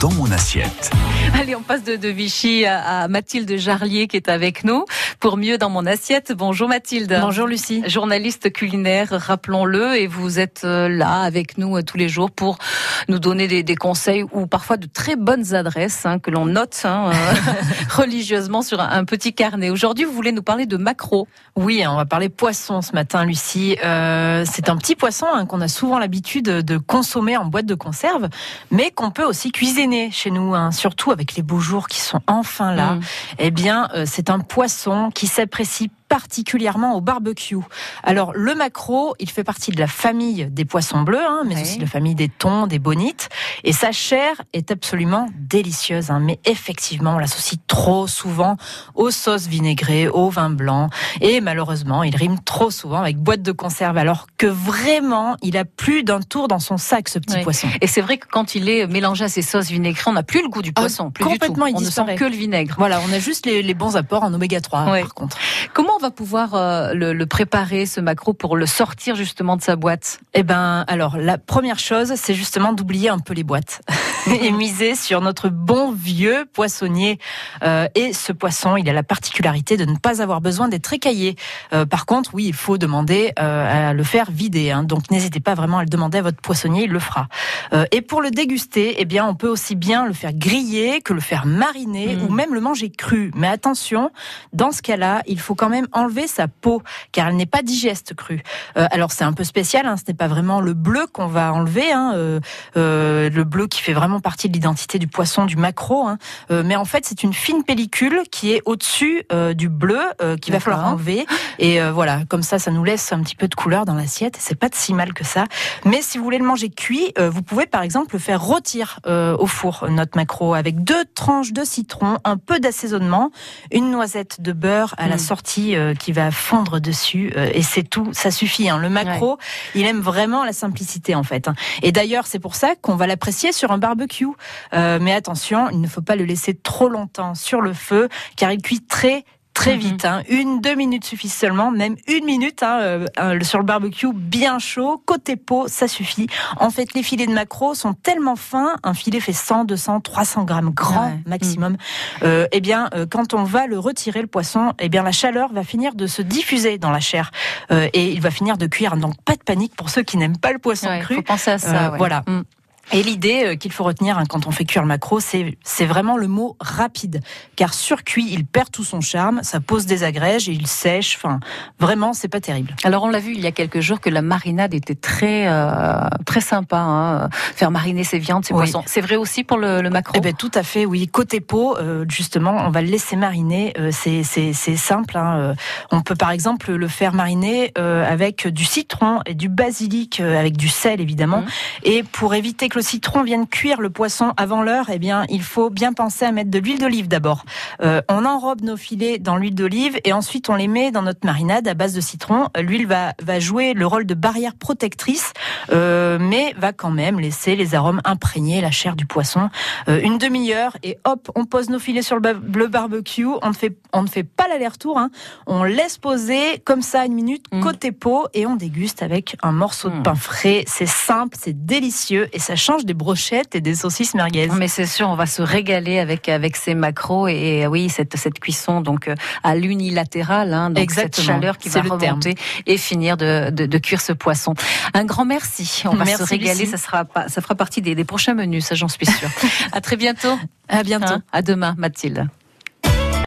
dans mon assiette. Allez, on passe de, de Vichy à, à, Mathilde Jarlier qui est avec nous pour mieux dans mon assiette. Bonjour Mathilde. Bonjour Lucie. Journaliste culinaire, rappelons-le, et vous êtes euh, là avec nous euh, tous les jours pour nous donner des, des conseils ou parfois de très bonnes adresses hein, que l'on note hein, euh, religieusement sur un, un, petit carnet. Aujourd'hui, vous voulez nous parler de maquereau. Oui, on va parler poisson ce matin, Lucie. Euh, c'est un petit poisson hein, qu'on a souvent l'habitude de consommer en boîte de conserve, mais qu'on peut aussi cuisiner chez nous, hein, surtout avec les beaux jours qui sont enfin là. Mmh. Eh bien, euh, c'est un poisson qui s'apprécie particulièrement au barbecue. Alors le maquereau, il fait partie de la famille des poissons bleus, hein, mais aussi de la famille des thons, des bonites, et sa chair est absolument délicieuse. Hein, mais effectivement, on l'associe trop souvent aux sauces vinaigrées, au vin blanc, et malheureusement, il rime trop souvent avec boîte de conserve, alors que vraiment, il a plus d'un tour dans son sac ce petit oui. poisson. Et c'est vrai que quand il est mélangé à ces sauces vinaigrées, on n'a plus le goût du poisson, ah, plus complètement, du tout. Il on disparaît. ne sent que le vinaigre. Voilà, on a juste les, les bons apports en oméga 3 oui. par contre. Comment on va pouvoir euh, le, le, préparer, ce maquereau, pour le sortir justement de sa boîte? Eh ben, alors, la première chose, c'est justement d'oublier un peu les boîtes et miser sur notre bon vieux poissonnier. Euh, et ce poisson, il a la particularité de ne pas avoir besoin d'être écaillé. Euh, par contre, oui, il faut demander à le faire vider. Hein, donc, n'hésitez pas vraiment à le demander à votre poissonnier, il le fera. Et pour le déguster, eh bien, on peut aussi bien le faire griller que le faire mariner mmh. ou même le manger cru. Mais attention, dans ce cas-là, il faut quand même enlever sa peau, car elle n'est pas digeste crue. Euh, alors c'est un peu spécial, hein, ce n'est pas vraiment le bleu qu'on va enlever, hein, euh, euh, le bleu qui fait vraiment partie de l'identité du poisson, du maquereau, hein, mais en fait c'est une fine pellicule qui est au-dessus du bleu qu'il va falloir enlever. Et voilà, comme ça, ça nous laisse un petit peu de couleur dans l'assiette. C'est pas si mal que ça. Mais si vous voulez le manger cuit, vous pouvez par exemple le faire rôtir au four, notre maquereau, avec deux tranches de citron, un peu d'assaisonnement, une noisette de beurre à la sortie qui va fondre dessus euh, et c'est tout, ça suffit. Hein. Le maquereau, ouais. il aime vraiment la simplicité en fait. Hein. Et d'ailleurs, c'est pour ça qu'on va l'apprécier sur un barbecue. Euh, mais attention, il ne faut pas le laisser trop longtemps sur le feu car il cuit très très vite. Hein. Une, deux minutes suffisent seulement, même une minute hein, euh, sur le barbecue bien chaud, côté peau, ça suffit. En fait, les filets de maquereau sont tellement fins, un filet fait 100, 200, 300 grammes grand ouais. maximum. Euh, eh bien, euh, quand on va le retirer, le poisson, eh bien, la chaleur va finir de se diffuser dans la chair euh, et il va finir de cuire. Donc, pas de panique pour ceux qui n'aiment pas le poisson ouais, cru. Faut penser à ça. Ouais. Voilà. Mmh. Et l'idée euh, qu'il faut retenir hein, quand on fait cuire le maquereau, c'est c'est vraiment le mot rapide, car surcuit, il perd tout son charme, ça pose des agrèges et il sèche. Enfin, vraiment, c'est pas terrible. Alors on l'a vu il y a quelques jours que la marinade était très euh, très sympa, hein, faire mariner ses viandes, ses oui. poissons. C'est vrai aussi pour le, le maquereau. Eh ben tout à fait, oui. Côté peau, euh, justement, on va le laisser mariner. Euh, c'est simple. Hein. On peut par exemple le faire mariner euh, avec du citron et du basilic, euh, avec du sel évidemment, mmh. et pour éviter que le citron vienne cuire le poisson avant l'heure, eh bien, il faut bien penser à mettre de l'huile d'olive d'abord. Euh, on enrobe nos filets dans l'huile d'olive et ensuite on les met dans notre marinade à base de citron. L'huile va, va jouer le rôle de barrière protectrice, euh, mais va quand même laisser les arômes imprégner la chair du poisson. Euh, une demi-heure et hop, on pose nos filets sur le, le barbecue. On ne fait, on ne fait pas l'aller-retour. Hein. On laisse poser comme ça une minute mmh. côté peau et on déguste avec un morceau mmh. de pain frais. C'est simple, c'est délicieux et ça change des brochettes et des saucisses merguez. Mais c'est sûr, on va se régaler avec avec ces macros et, et oui cette cette cuisson donc à l'unilatéral, hein, donc Exactement. cette chaleur qui va remonter et finir de, de, de, cuire ce poisson. Un grand merci. On merci va se régaler. Lucie. Ça sera ça fera partie des, des prochains menus, ça j'en suis sûre. à très bientôt. À bientôt. Hein à demain, Mathilde.